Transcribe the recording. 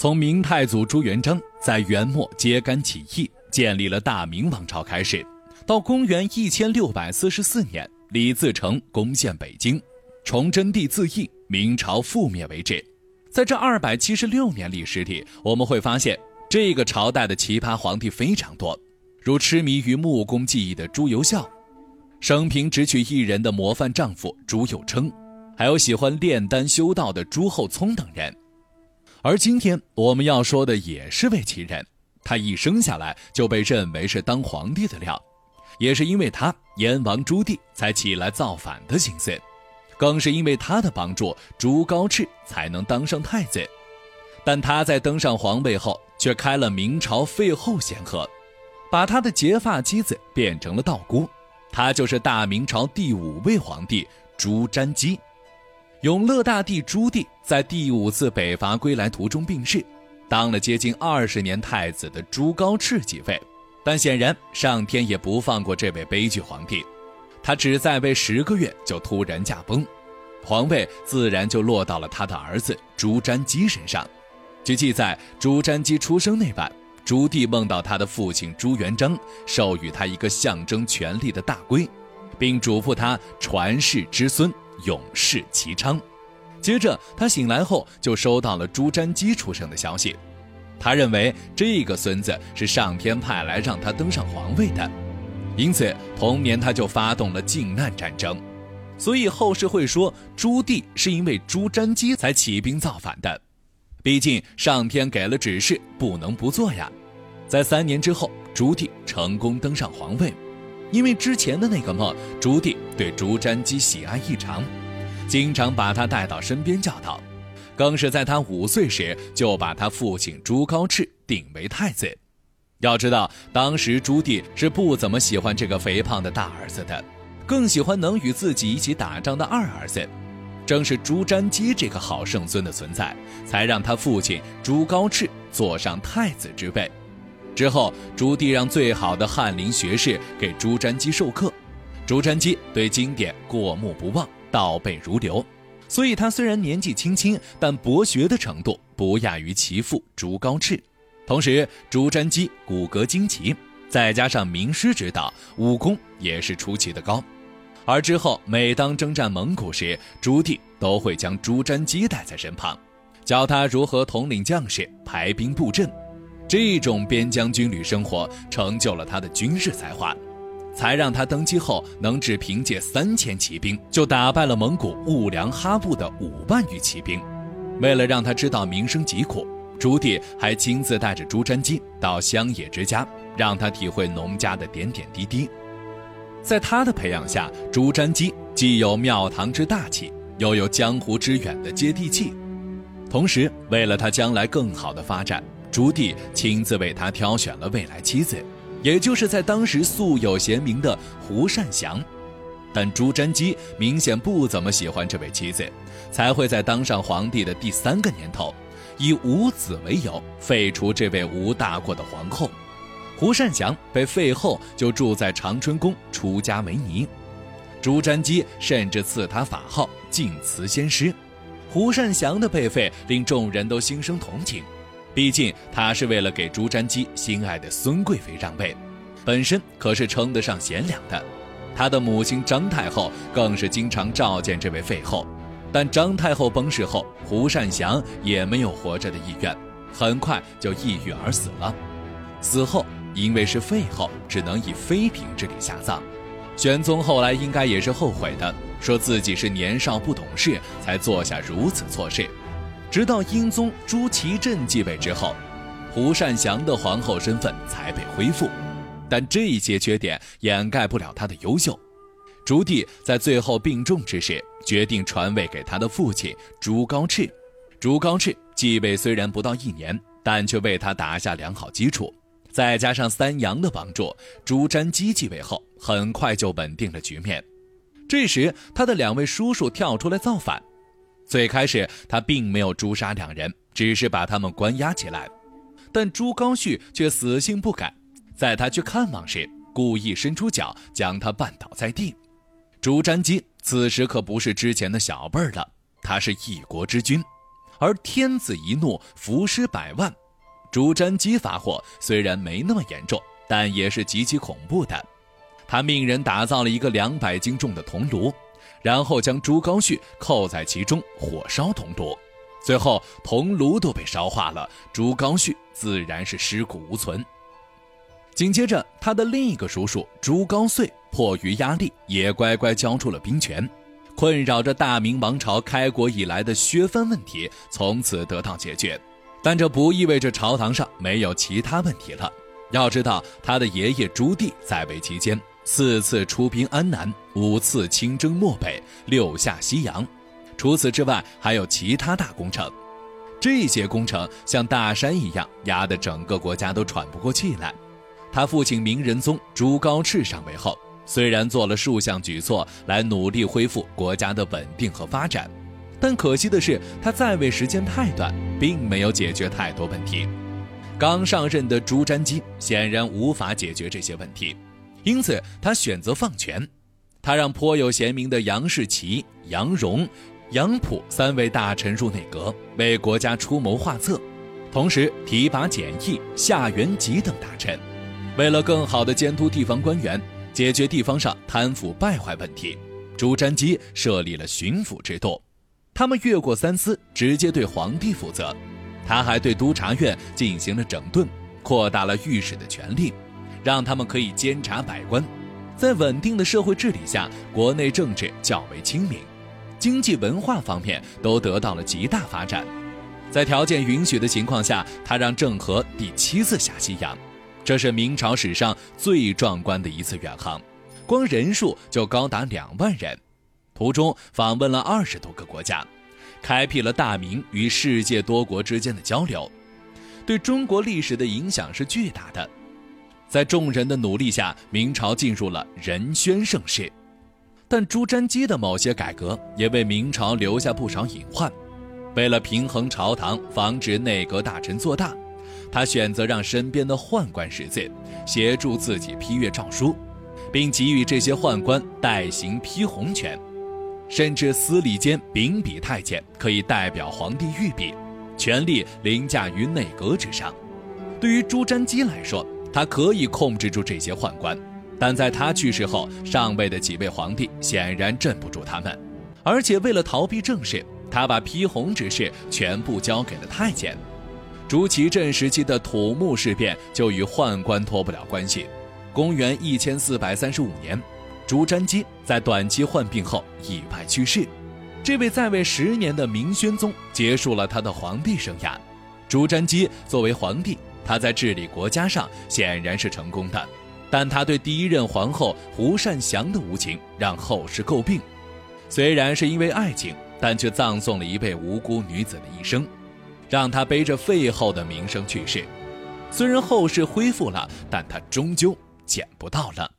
从明太祖朱元璋在元末揭竿起义，建立了大明王朝开始，到公元一千六百四十四年李自成攻陷北京，崇祯帝自缢，明朝覆灭为止。在这二百七十六年历史里，我们会发现这个朝代的奇葩皇帝非常多，如痴迷于木工技艺的朱由校，生平只娶一人的模范丈夫朱佑樘，还有喜欢炼丹修道的朱厚熜等人。而今天我们要说的也是位奇人，他一生下来就被认为是当皇帝的料，也是因为他燕王朱棣才起来造反的心思。更是因为他的帮助，朱高炽才能当上太子。但他在登上皇位后，却开了明朝废后先河，把他的结发妻子变成了道姑。他就是大明朝第五位皇帝朱瞻基。永乐大帝朱棣在第五次北伐归来途中病逝，当了接近二十年太子的朱高炽继位。但显然，上天也不放过这位悲剧皇帝。他只在位十个月就突然驾崩，皇位自然就落到了他的儿子朱瞻基身上。据记载，朱瞻基出生那晚，朱棣梦到他的父亲朱元璋授予他一个象征权力的大圭，并嘱咐他传世之孙永世其昌。接着他醒来后就收到了朱瞻基出生的消息，他认为这个孙子是上天派来让他登上皇位的。因此，同年他就发动了靖难战争，所以后世会说朱棣是因为朱瞻基才起兵造反的。毕竟上天给了指示，不能不做呀。在三年之后，朱棣成功登上皇位，因为之前的那个梦，朱棣对朱瞻基喜爱异常，经常把他带到身边教导，更是在他五岁时就把他父亲朱高炽定为太子。要知道，当时朱棣是不怎么喜欢这个肥胖的大儿子的，更喜欢能与自己一起打仗的二儿子。正是朱瞻基这个好圣孙的存在，才让他父亲朱高炽坐上太子之位。之后，朱棣让最好的翰林学士给朱瞻基授课，朱瞻基对经典过目不忘，倒背如流。所以，他虽然年纪轻轻，但博学的程度不亚于其父朱高炽。同时，朱瞻基骨骼惊奇，再加上名师指导，武功也是出奇的高。而之后，每当征战蒙古时，朱棣都会将朱瞻基带在身旁，教他如何统领将士、排兵布阵。这种边疆军旅生活成就了他的军事才华，才让他登基后能只凭借三千骑兵就打败了蒙古兀良哈布的五万余骑兵。为了让他知道民生疾苦。朱棣还亲自带着朱瞻基到乡野之家，让他体会农家的点点滴滴。在他的培养下，朱瞻基既有庙堂之大气，又有江湖之远的接地气。同时，为了他将来更好的发展，朱棣亲自为他挑选了未来妻子，也就是在当时素有贤名的胡善祥。但朱瞻基明显不怎么喜欢这位妻子，才会在当上皇帝的第三个年头。以无子为由废除这位无大过的皇后，胡善祥被废后就住在长春宫出家为尼，朱瞻基甚至赐他法号净慈仙师。胡善祥的被废令众人都心生同情，毕竟他是为了给朱瞻基心爱的孙贵妃让位，本身可是称得上贤良的。他的母亲张太后更是经常召见这位废后。但张太后崩逝后，胡善祥也没有活着的意愿，很快就抑郁而死了。死后因为是废后，只能以妃嫔之礼下葬。玄宗后来应该也是后悔的，说自己是年少不懂事，才做下如此错事。直到英宗朱祁镇继位之后，胡善祥的皇后身份才被恢复，但这些缺点掩盖不了他的优秀。朱棣在最后病重之时，决定传位给他的父亲朱高炽。朱高炽继位虽然不到一年，但却为他打下良好基础。再加上三杨的帮助，朱瞻基继位后很快就稳定了局面。这时，他的两位叔叔跳出来造反。最开始，他并没有诛杀两人，只是把他们关押起来。但朱高煦却死性不改，在他去看望时，故意伸出脚将他绊倒在地。朱瞻基此时可不是之前的小辈儿了，他是一国之君，而天子一怒，伏尸百万。朱瞻基发祸虽然没那么严重，但也是极其恐怖的。他命人打造了一个两百斤重的铜炉，然后将朱高煦扣在其中，火烧铜炉。最后，铜炉都被烧化了，朱高煦自然是尸骨无存。紧接着，他的另一个叔叔朱高燧迫于压力，也乖乖交出了兵权。困扰着大明王朝开国以来的削藩问题从此得到解决。但这不意味着朝堂上没有其他问题了。要知道，他的爷爷朱棣在位期间，四次出兵安南，五次亲征漠北，六下西洋。除此之外，还有其他大工程。这些工程像大山一样压得整个国家都喘不过气来。他父亲明仁宗朱高炽上位后，虽然做了数项举措来努力恢复国家的稳定和发展，但可惜的是，他在位时间太短，并没有解决太多问题。刚上任的朱瞻基显然无法解决这些问题，因此他选择放权。他让颇有贤名的杨士奇、杨荣。杨溥三位大臣入内阁，为国家出谋划策，同时提拔简易、夏元吉等大臣。为了更好地监督地方官员，解决地方上贪腐败坏问题，朱瞻基设立了巡抚制度。他们越过三司，直接对皇帝负责。他还对督察院进行了整顿，扩大了御史的权力，让他们可以监察百官。在稳定的社会治理下，国内政治较为清明。经济文化方面都得到了极大发展，在条件允许的情况下，他让郑和第七次下西洋，这是明朝史上最壮观的一次远航，光人数就高达两万人，途中访问了二十多个国家，开辟了大明与世界多国之间的交流，对中国历史的影响是巨大的。在众人的努力下，明朝进入了仁宣盛世。但朱瞻基的某些改革也为明朝留下不少隐患。为了平衡朝堂，防止内阁大臣做大，他选择让身边的宦官识字，协助自己批阅诏书，并给予这些宦官代行批红权，甚至司礼监秉笔太监可以代表皇帝御笔，权力凌驾于内阁之上。对于朱瞻基来说，他可以控制住这些宦官。但在他去世后，上位的几位皇帝显然镇不住他们，而且为了逃避政事，他把批红之事全部交给了太监。朱祁镇时期的土木事变就与宦官脱不了关系。公元一千四百三十五年，朱瞻基在短期患病后意外去世。这位在位十年的明宣宗结束了他的皇帝生涯。朱瞻基作为皇帝，他在治理国家上显然是成功的。但他对第一任皇后胡善祥的无情让后世诟病，虽然是因为爱情，但却葬送了一位无辜女子的一生，让她背着废后的名声去世。虽然后世恢复了，但他终究捡不到了。